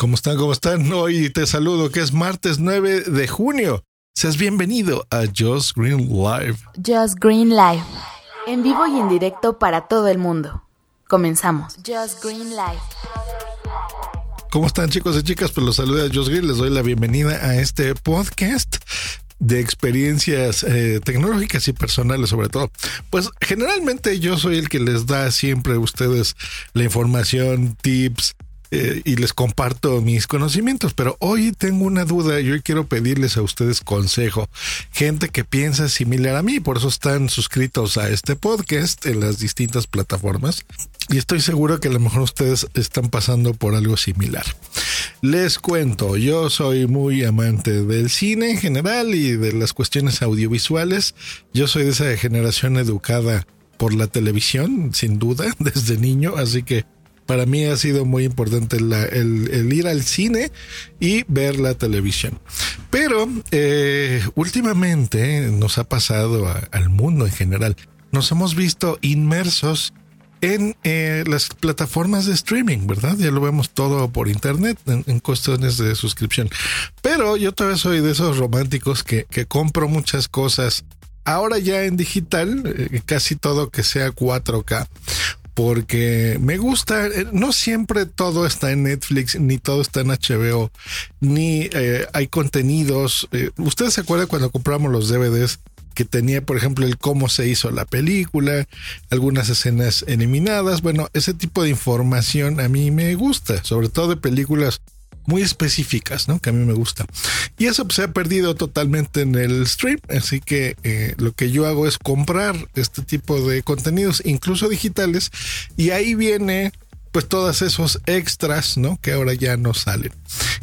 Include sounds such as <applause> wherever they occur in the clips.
¿Cómo están? ¿Cómo están? <laughs> Hoy te saludo que es martes 9 de junio. Seas bienvenido a Just Green Live. Just Green Live. En vivo y en directo para todo el mundo. Comenzamos. Just Green Live. ¿Cómo están chicos y chicas? Pues los saluda Just Green. Les doy la bienvenida a este podcast de experiencias eh, tecnológicas y personales sobre todo. Pues generalmente yo soy el que les da siempre a ustedes la información, tips, eh, y les comparto mis conocimientos, pero hoy tengo una duda y hoy quiero pedirles a ustedes consejo. Gente que piensa similar a mí, por eso están suscritos a este podcast en las distintas plataformas y estoy seguro que a lo mejor ustedes están pasando por algo similar. Les cuento, yo soy muy amante del cine en general y de las cuestiones audiovisuales. Yo soy de esa generación educada por la televisión, sin duda, <laughs> desde niño, así que para mí ha sido muy importante el, ir al cine y ver la televisión. Pero eh, últimamente nos ha pasado al mundo en general. Nos hemos visto inmersos en eh, las plataformas de streaming, ¿verdad? Ya lo vemos todo por internet en, cuestiones de suscripción. Pero yo todavía soy de esos románticos que, compro muchas cosas ahora ya en digital, eh, casi todo que sea 4K porque me gusta, eh, no siempre todo está en Netflix, ni todo está en HBO, ni eh, hay contenidos. Eh, ¿Ustedes se acuerdan cuando compramos los DVDs que tenía, por ejemplo, el cómo se hizo la película, algunas escenas eliminadas? Bueno, ese tipo de información a mí me gusta, sobre todo de películas muy específicas, ¿no? Que a mí me gusta. Y eso pues, se ha perdido totalmente en el stream, así que eh, lo que yo hago es comprar este tipo de contenidos, incluso digitales, y ahí viene pues todos esos extras, ¿no? Que ahora ya no salen.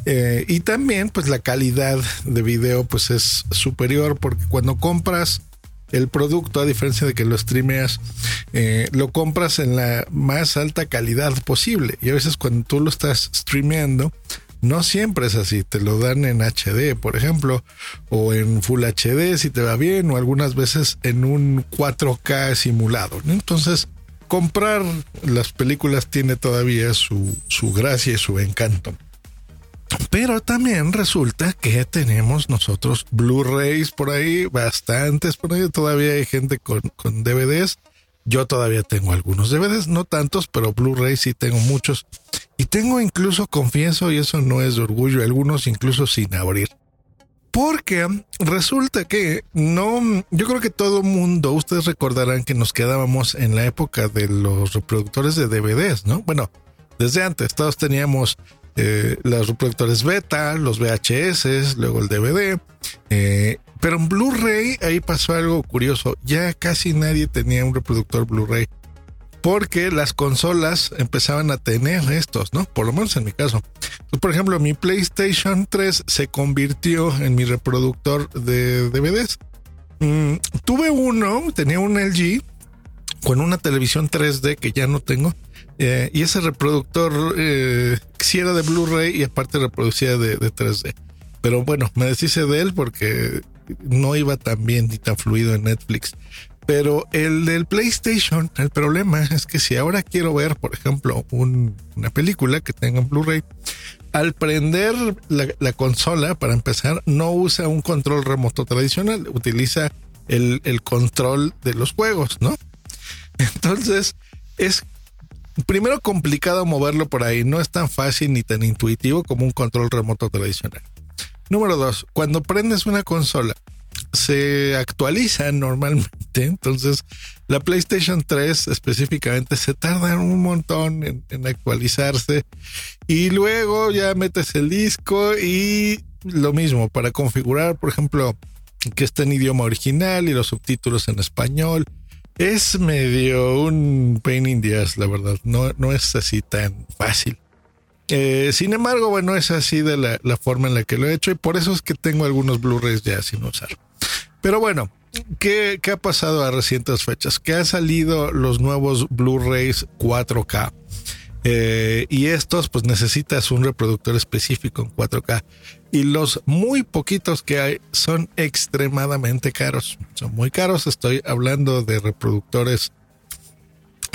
Eh, y también pues la calidad de video pues es superior porque cuando compras el producto, a diferencia de que lo streameas, eh, lo compras en la más alta calidad posible. Y a veces cuando tú lo estás streameando, no siempre es así, te lo dan en HD, por ejemplo, o en Full HD si te va bien, o algunas veces en un 4K simulado. Entonces, comprar las películas tiene todavía su, su gracia y su encanto. Pero también resulta que tenemos nosotros Blu-rays por ahí, bastantes por ahí. Todavía hay gente con, con DVDs. Yo todavía tengo algunos DVDs, no tantos, pero Blu-rays sí tengo muchos. Y tengo incluso, confieso, y eso no es de orgullo, algunos incluso sin abrir. Porque resulta que no, yo creo que todo mundo, ustedes recordarán que nos quedábamos en la época de los reproductores de DVDs, ¿no? Bueno, desde antes todos teníamos eh, los reproductores beta, los VHS, luego el DVD. Eh, pero en Blu-ray ahí pasó algo curioso. Ya casi nadie tenía un reproductor Blu-ray porque las consolas empezaban a tener estos, ¿no? Por lo menos en mi caso. por ejemplo, mi PlayStation 3 se convirtió en mi reproductor de DVDs. Mm, tuve uno, tenía un LG con una televisión 3D que ya no tengo. Eh, y ese reproductor eh, era de Blu-ray y aparte reproducía de 3D. Pero bueno, me deshice de él porque no iba tan bien ni tan fluido en Netflix. Pero el del PlayStation, el problema es que si ahora quiero ver, por ejemplo, una película que tenga un Blu-ray, al prender la, consola, para empezar, no usa un control remoto tradicional, utiliza el control de los juegos, ¿no? <laughs> Entonces, es primero complicado moverlo por ahí, no es tan fácil ni tan intuitivo como un control remoto tradicional. Número dos, cuando prendes una consola se actualiza normalmente. Entonces, la PlayStation 3 específicamente se tarda un montón en, actualizarse. Y luego ya metes el disco y lo mismo para configurar, por ejemplo, que esté en idioma original y los subtítulos en español. Es medio un pain in the ass, la verdad. No, no es así tan fácil. Eh, sin embargo, bueno, es así de la, forma en la que lo he hecho y por eso es que tengo algunos Blu-rays ya sin usar. Pero bueno, ¿qué, ha pasado a recientes fechas? Que han salido los nuevos Blu-rays 4K. Eh, y estos, pues necesitas un reproductor específico en 4K. Y los muy poquitos que hay son extremadamente caros. Son muy caros. Estoy hablando de reproductores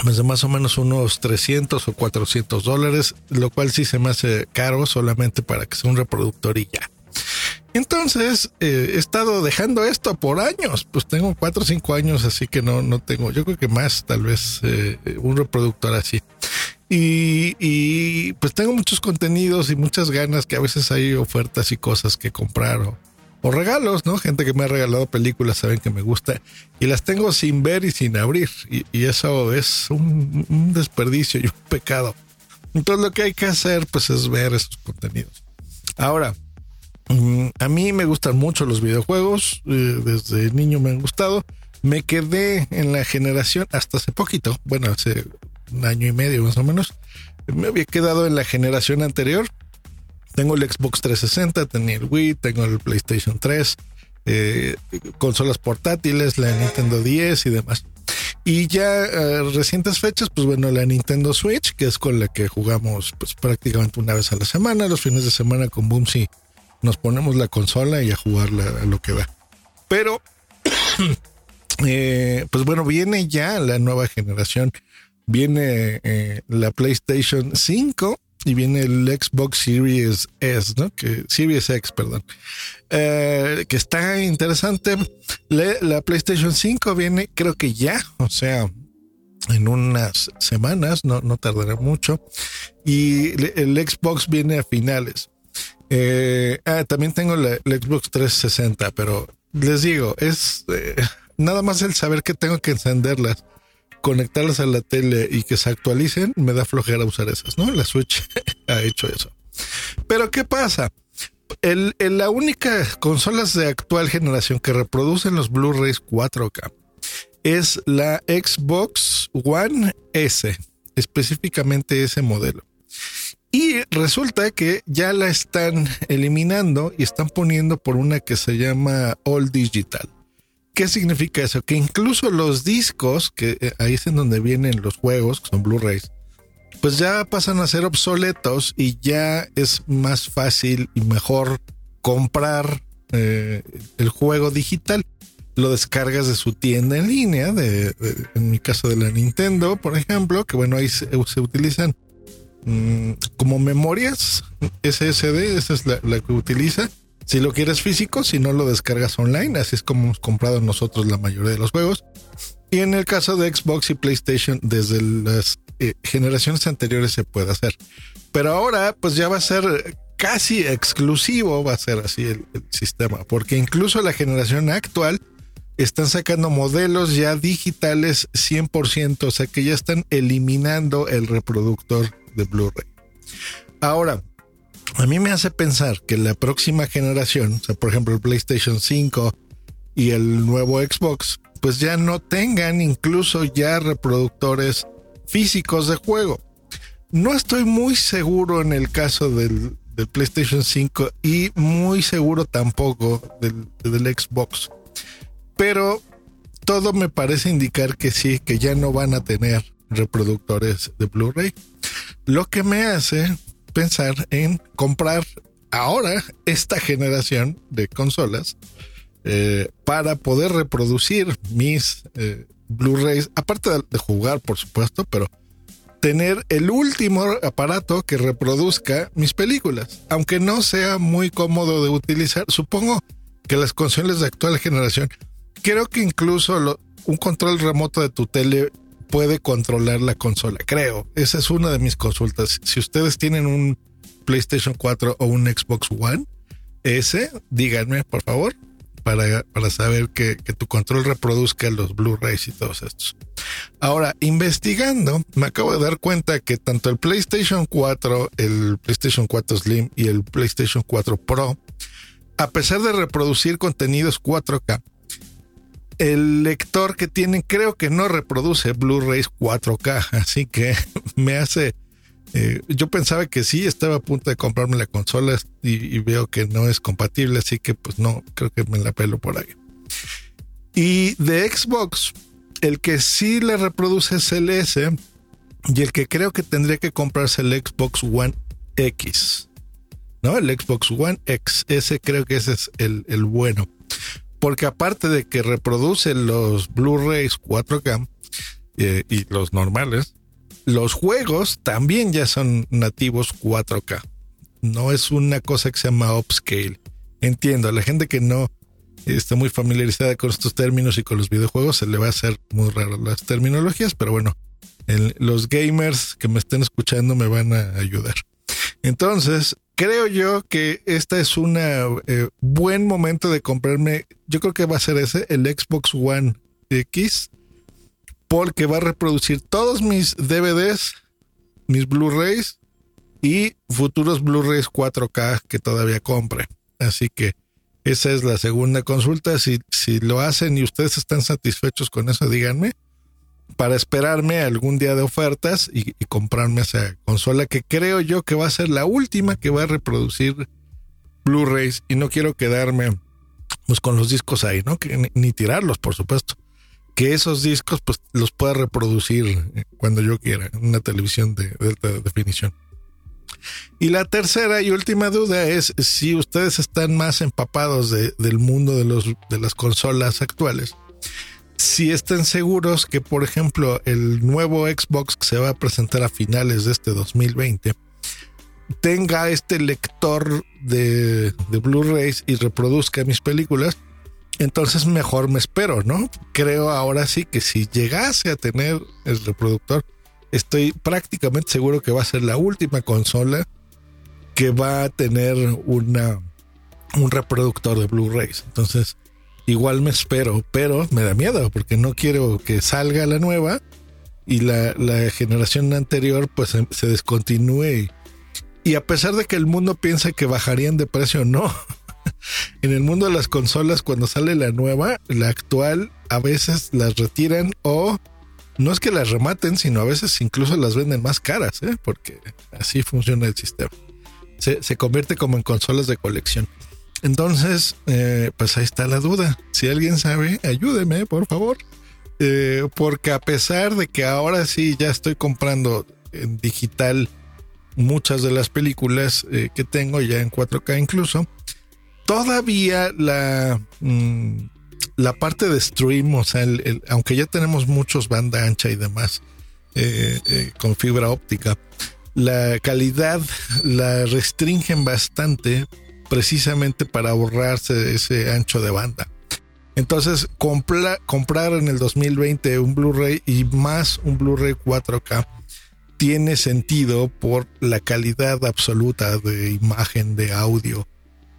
más o menos unos 300 o 400 dólares, lo cual sí se me hace caro solamente para que sea un reproductor y ya. Entonces, eh, he estado dejando esto por años, pues tengo 4 o 5 años, así que no, no tengo, yo creo que más, tal vez eh, un reproductor así. Y, y, pues tengo muchos contenidos y muchas ganas que a veces hay ofertas y cosas que comprar o, o regalos, ¿no? Gente que me ha regalado películas saben que me gusta y las tengo sin ver y sin abrir y, eso es un, desperdicio y un pecado. Entonces lo que hay que hacer pues es ver esos contenidos. Ahora, mm, a mí me gustan mucho los videojuegos, eh, desde niño me han gustado. Me quedé en la generación hasta hace poquito, bueno, hace un año y medio más o menos. Me había quedado en la generación anterior tengo el Xbox 360, tenía el Wii, tengo el PlayStation 3, eh, consolas portátiles, la Nintendo 10 y demás. Y ya eh, recientes fechas, pues bueno, la Nintendo Switch, que es con la que jugamos pues prácticamente una vez a la semana, los fines de semana con Boomsy nos ponemos la consola y a jugarla a lo que da. Pero, <clears throat> eh, pues bueno, viene ya la nueva generación, viene la PlayStation 5 y viene el Xbox Series S, ¿no? Que, Series X, perdón. Eh, que está interesante. la PlayStation 5 viene, creo que ya, o sea, en unas semanas, no, no tardará mucho. Y el Xbox viene a finales. Eh, ah, también tengo el Xbox 360, pero les digo, es eh, nada más el saber que tengo que encenderlas conectarlas a la tele y que se actualicen, me da flojera usar esas, ¿no? La Switch <laughs> ha hecho eso. Pero ¿qué pasa? El, la única consolas de actual generación que reproducen los Blu-rays 4K es la Xbox One S, específicamente ese modelo. Y resulta que ya la están eliminando y están poniendo por una que se llama All Digital. ¿Qué significa eso? Que incluso los discos, que eh, ahí es en donde vienen los juegos, que son Blu-rays, pues ya pasan a ser obsoletos y ya es más fácil y mejor comprar eh, el juego digital. Lo descargas de su tienda en línea, de, en mi caso de la Nintendo, por ejemplo, que bueno, ahí se, utilizan mm, como memorias SSD, esa es la, la que utiliza si lo quieres físico, si no lo descargas online, así es como hemos comprado nosotros la mayoría de los juegos. Y en el caso de Xbox y PlayStation, desde las eh, generaciones anteriores se puede hacer. Pero ahora, pues ya va a ser casi exclusivo, va a ser así el, el sistema, porque incluso la generación actual están sacando modelos ya digitales 100%, o sea que ya están eliminando el reproductor de Blu-ray. Ahora, a mí me hace pensar que la próxima generación, o sea, por ejemplo, el PlayStation 5 y el nuevo Xbox, pues ya no tengan incluso ya reproductores físicos de juego. No estoy muy seguro en el caso del, PlayStation 5 y muy seguro tampoco del, del Xbox. Pero todo me parece indicar que sí, que ya no van a tener reproductores de Blu-ray. Lo que me hace pensar en comprar ahora esta generación de consolas eh, para poder reproducir mis eh, Blu-rays, aparte de, jugar, por supuesto, pero tener el último aparato que reproduzca mis películas, aunque no sea muy cómodo de utilizar. Supongo que las consolas de actual generación, creo que incluso un control remoto de tu tele puede controlar la consola, creo. Esa es una de mis consultas. Si ustedes tienen un PlayStation 4 o un Xbox One S, díganme, por favor, para, para saber que, que, tu control reproduzca los Blu-rays y todos estos. Ahora, investigando, me acabo de dar cuenta que tanto el PlayStation 4, el PlayStation 4 Slim y el PlayStation 4 Pro, a pesar de reproducir contenidos 4K, el lector que tienen creo que no reproduce Blu-rays 4K, así que <laughs> me hace... Eh, yo pensaba que sí, estaba a punto de comprarme la consola y, veo que no es compatible, así que pues no, creo que me la pelo por ahí. Y de Xbox, el que sí le reproduce es el S y el que creo que tendría que comprarse el Xbox One X. ¿No? El Xbox One X. Ese creo que ese es el, el bueno porque aparte de que reproduce los Blu-rays 4K, eh, y los normales, los juegos también ya son nativos 4K. No es una cosa que se llama upscale. Entiendo, a la gente que no está muy familiarizada con estos términos y con los videojuegos se le va a hacer muy raro las terminologías, pero bueno, los gamers que me estén escuchando me van a ayudar. Entonces, creo yo que este es un eh, buen momento de comprarme, yo creo que va a ser ese, el Xbox One X, porque va a reproducir todos mis DVDs, mis Blu-rays y futuros Blu-rays 4K que todavía compre. Así que esa es la segunda consulta. Si, si lo hacen y ustedes están satisfechos con eso, díganme para esperarme algún día de ofertas y, comprarme esa consola que creo yo que va a ser la última que va a reproducir Blu-rays y no quiero quedarme pues con los discos ahí, ¿no? Que, ni, tirarlos, por supuesto. Que esos discos pues los pueda reproducir cuando yo quiera en una televisión de, alta definición. Y la tercera y última duda es si ustedes están más empapados del mundo de, los, de las consolas actuales si estén seguros que, por ejemplo, el nuevo Xbox que se va a presentar a finales de este 2020 tenga este lector de, de Blu-rays y reproduzca mis películas, entonces mejor me espero, ¿no? Creo ahora sí que si llegase a tener el reproductor, estoy prácticamente seguro que va a ser la última consola que va a tener una, un reproductor de Blu-rays. Entonces, igual me espero, pero me da miedo porque no quiero que salga la nueva y la, generación anterior pues se, descontinúe. Y, a pesar de que el mundo piensa que bajarían de precio, no. <laughs> en el mundo de las consolas, cuando sale la nueva, la actual, a veces las retiran o no es que las rematen, sino a veces incluso las venden más caras, ¿eh? porque así funciona el sistema. Se, se convierte como en consolas de colección. Entonces, eh, pues ahí está la duda. Si alguien sabe, ayúdeme, por favor. Eh, porque a pesar de que ahora sí ya estoy comprando en digital muchas de las películas eh, que tengo ya en 4K incluso, todavía la, mm, la parte de stream, o sea, aunque ya tenemos muchos banda ancha y demás con fibra óptica, la calidad la restringen bastante precisamente para ahorrarse ese ancho de banda. Entonces, comprar en el 2020 un Blu-ray y más un Blu-ray 4K tiene sentido por la calidad absoluta de imagen, de audio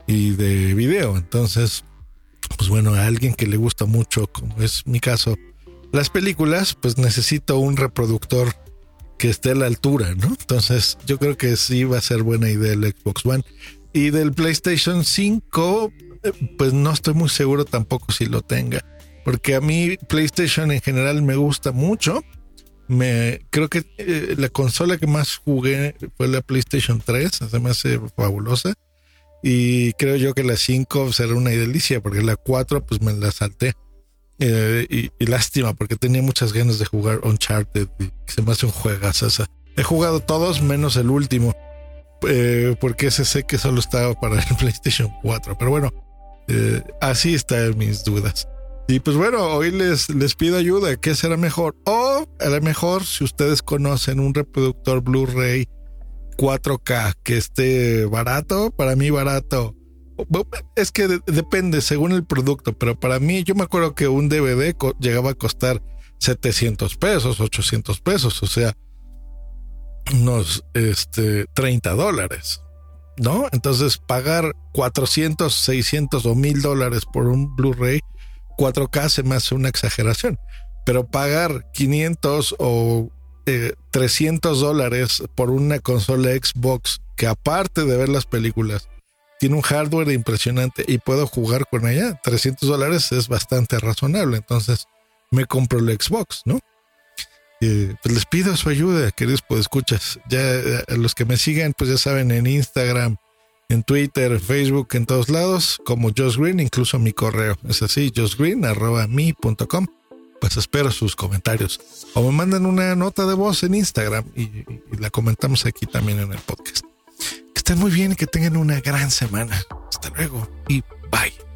y de video. Entonces, pues bueno, a alguien que le gusta mucho, como es mi caso, las películas, pues necesito un reproductor que esté a la altura, ¿no? Entonces, yo creo que sí va a ser buena idea el Xbox One. Y del PlayStation 5, eh, pues no estoy muy seguro tampoco si lo tenga. Porque a mí PlayStation en general me gusta mucho. Me creo que eh, la consola que más jugué fue la PlayStation 3, se me fabulosa. Y creo yo que la 5 será una delicia, porque la 4 pues me la salté. Eh, y, lástima, porque tenía muchas ganas de jugar Uncharted y se me hace un juegazo. he jugado todos menos el último eh, porque ese sé que solo estaba para el <laughs> PlayStation 4. Pero bueno, eh, así están mis dudas. Y pues bueno, hoy les, les pido ayuda. ¿Qué será mejor? O a lo mejor, si ustedes conocen un reproductor Blu-ray 4K que esté barato, para mí barato. Es que depende según el producto, pero para mí, yo me acuerdo que un DVD llegaba a costar 700 pesos, 800 pesos. O sea, unos este, 30 dólares, ¿no? Entonces pagar 400, 600 o 1000 dólares por un Blu-ray 4K se me hace una exageración, pero pagar 500 o 300 eh, dólares por una consola Xbox que aparte de ver las películas tiene un hardware impresionante y puedo jugar con ella, 300 dólares es bastante razonable, entonces me compro el Xbox, ¿no? Pues les pido su ayuda, queridos escuchas. Ya eh, los que me siguen, pues ya saben, en Instagram, en Twitter, Facebook, en todos lados, como Josh Green, incluso mi correo. Es así, joshgreen.me.com. Pues espero sus comentarios. O me mandan una nota de voz en Instagram y, y la comentamos aquí también en el podcast. Que estén muy bien y que tengan una gran semana. Hasta luego y bye.